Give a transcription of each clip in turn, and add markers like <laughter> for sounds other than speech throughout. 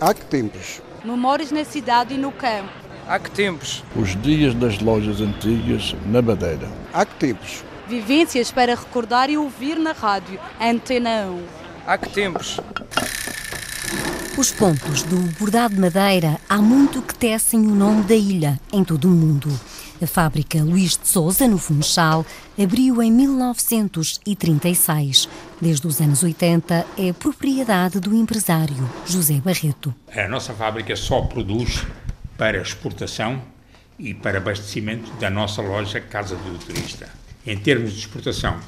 Há que tempos? Memórias na cidade e no campo. Há que tempos? Os dias das lojas antigas na Madeira. Há que tempos? Vivências para recordar e ouvir na rádio. Antena 1. Há que tempos? Os pontos do bordado de madeira há muito que tecem o nome da ilha em todo o mundo. A fábrica Luís de Souza, no Funchal, abriu em 1936. Desde os anos 80 é propriedade do empresário José Barreto. A nossa fábrica só produz para exportação e para abastecimento da nossa loja Casa do Turista. Em termos de exportação,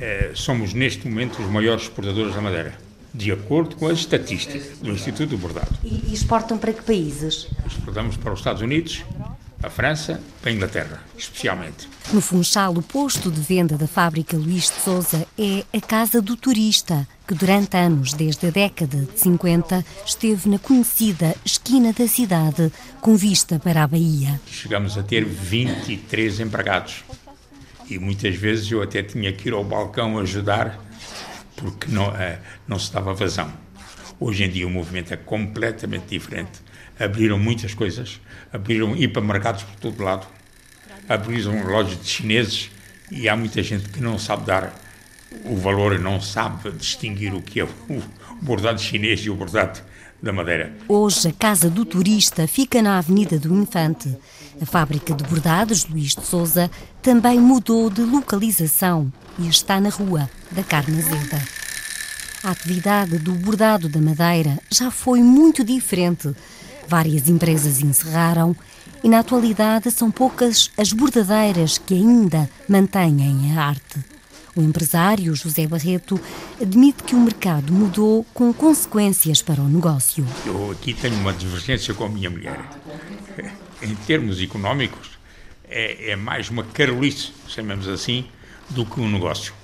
eh, somos neste momento os maiores exportadores da Madeira, de acordo com as estatísticas do Instituto do Bordado. E exportam para que países? Exportamos para os Estados Unidos, a França, a Inglaterra, especialmente. No Funchal, o posto de venda da fábrica Luís de Souza é a Casa do Turista, que durante anos, desde a década de 50, esteve na conhecida esquina da cidade, com vista para a Bahia. Chegamos a ter 23 empregados e muitas vezes eu até tinha que ir ao balcão ajudar porque não, uh, não se dava vazão. Hoje em dia o movimento é completamente diferente. Abriram muitas coisas, abriram hipermercados por todo lado, abriram lojas de chineses e há muita gente que não sabe dar o valor, não sabe distinguir o que é o bordado chinês e o bordado da Madeira. Hoje a Casa do Turista fica na Avenida do Infante. A fábrica de bordados Luís de Souza também mudou de localização e está na Rua da Carne Azeda. A atividade do bordado da Madeira já foi muito diferente. Várias empresas encerraram e na atualidade são poucas as bordadeiras que ainda mantêm a arte. O empresário José Barreto admite que o mercado mudou com consequências para o negócio. Eu aqui tenho uma divergência com a minha mulher. Em termos económicos, é, é mais uma carolice, chamemos assim, do que um negócio.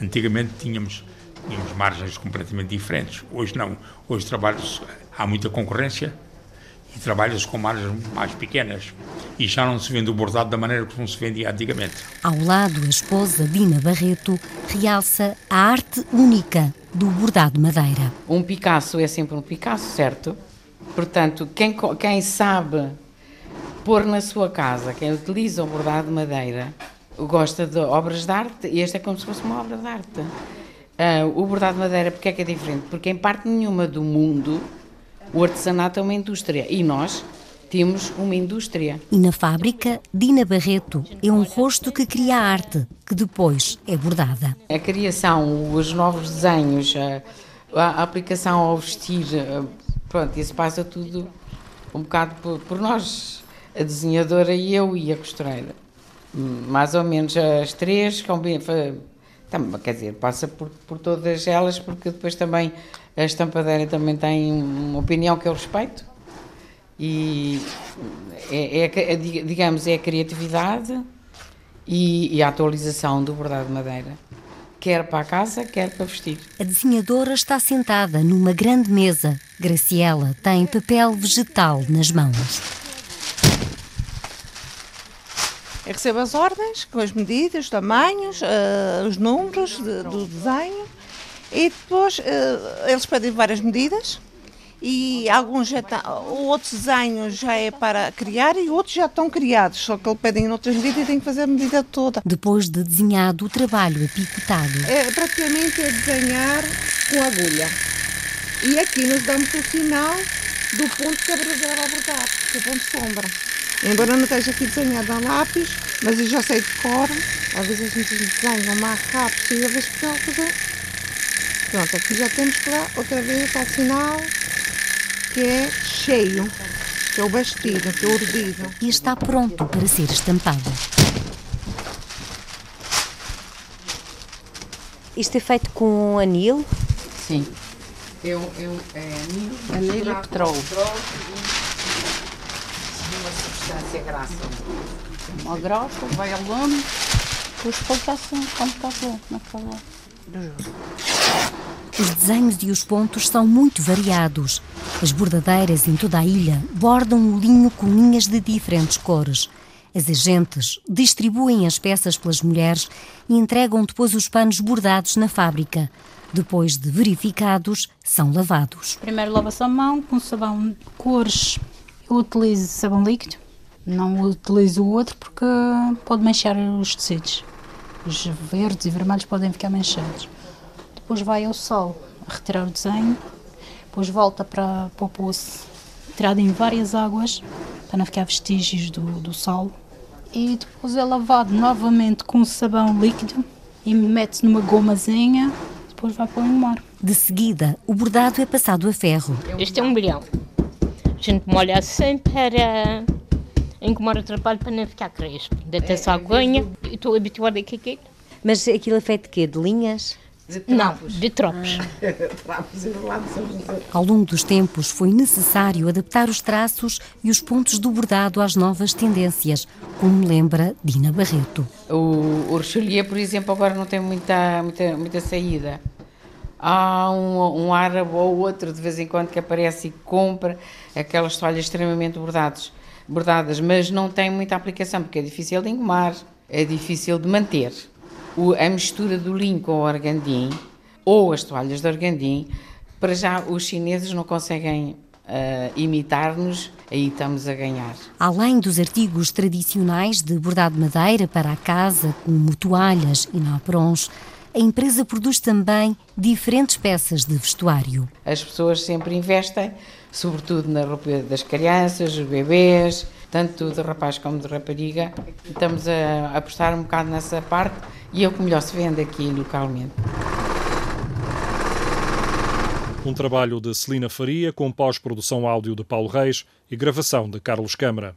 Antigamente tínhamos, tínhamos margens completamente diferentes. Hoje não. Hoje trabalhos, há muita concorrência e trabalhas com margens mais pequenas e já não se vende o bordado da maneira como se vendia antigamente. Ao lado, a esposa Dina Barreto realça a arte única do bordado madeira. Um Picasso é sempre um Picasso, certo? Portanto, quem, quem sabe pôr na sua casa, quem utiliza o bordado de madeira, gosta de obras de arte, e este é como se fosse uma obra de arte. Uh, o bordado de madeira, porque é que é diferente? Porque em parte nenhuma do mundo o artesanato é uma indústria e nós temos uma indústria. E na fábrica, Dina Barreto é um rosto que cria a arte, que depois é bordada. A criação, os novos desenhos, a, a aplicação ao vestir, pronto, isso passa tudo um bocado por, por nós, a desenhadora e eu e a costureira. Mais ou menos as três, quer dizer, passa por, por todas elas, porque depois também a estampadeira também tem uma opinião que eu respeito e é, é, é digamos, é a criatividade e, e, a atualização do bordado de madeira, quer para a casa, quer para vestir. A desenhadora está sentada numa grande mesa. Graciela tem papel vegetal nas mãos. Eu recebo as ordens com as medidas, os tamanhos, uh, os números de, do desenho e depois uh, eles pedem várias medidas e alguns já estão, tá, o outro desenho já é para criar e outros já estão criados, só que ele pedem outras medidas e tem que fazer a medida toda. Depois de desenhado, o trabalho é picotado. É, praticamente é desenhar com agulha. E aqui nós damos o sinal do ponto que a braseira vai bordar, que é o ponto de sombra. Embora não esteja aqui desenhado a lápis, mas eu já sei de cor. Às vezes a gente desenha o mais rápido possível, para fazer Pronto, aqui já temos para outra vez o sinal que é cheio, que é o bastido, que é o urdido. E está pronto para ser estampado. Isto é feito com anil? Sim. Eu, eu, é anil, anil e petróleo. petróleo uma substância grassa. Uma grossa, vai ao lame, depois exportação, como está bom, do jogo. Os desenhos e os pontos são muito variados. As bordadeiras em toda a ilha bordam o linho com linhas de diferentes cores. As agentes distribuem as peças pelas mulheres e entregam depois os panos bordados na fábrica. Depois de verificados, são lavados. Primeiro lava-se a mão com sabão de cores. Eu utilizo sabão líquido, não utilizo o outro porque pode manchar os tecidos. Os verdes e vermelhos podem ficar manchados. Depois vai ao sol retirar o desenho, depois volta para, para o poço, tirado em várias águas para não ficar vestígios do, do sol. E depois é lavado novamente com sabão líquido e mete-se numa gomazinha, depois vai para o engomar. De seguida, o bordado é passado a ferro. Este é um bilhão. A gente molha assim para engomar o trabalho para não ficar crespo. Deita-se a aguinha. Estou habituada a aquilo. Mas aquilo é feito de quê? De linhas? Não, de tropos. <laughs> Ao longo dos tempos, foi necessário adaptar os traços e os pontos do bordado às novas tendências, como lembra Dina Barreto. O, o Richelieu, por exemplo, agora não tem muita, muita, muita saída. Há um, um árabe ou outro de vez em quando que aparece e compra aquelas toalhas extremamente bordados, bordadas, mas não tem muita aplicação porque é difícil de engomar, é difícil de manter. A mistura do linho com o organdim ou as toalhas de organdim, para já os chineses não conseguem uh, imitar-nos, aí estamos a ganhar. Além dos artigos tradicionais de bordado de madeira para a casa, como toalhas e naprons, a empresa produz também diferentes peças de vestuário. As pessoas sempre investem, sobretudo na roupa das crianças, dos bebês, tanto de rapaz como de rapariga. Estamos a apostar um bocado nessa parte e é o que melhor se vende aqui localmente. Um trabalho de Celina Faria com pós-produção áudio de Paulo Reis e gravação de Carlos Câmara.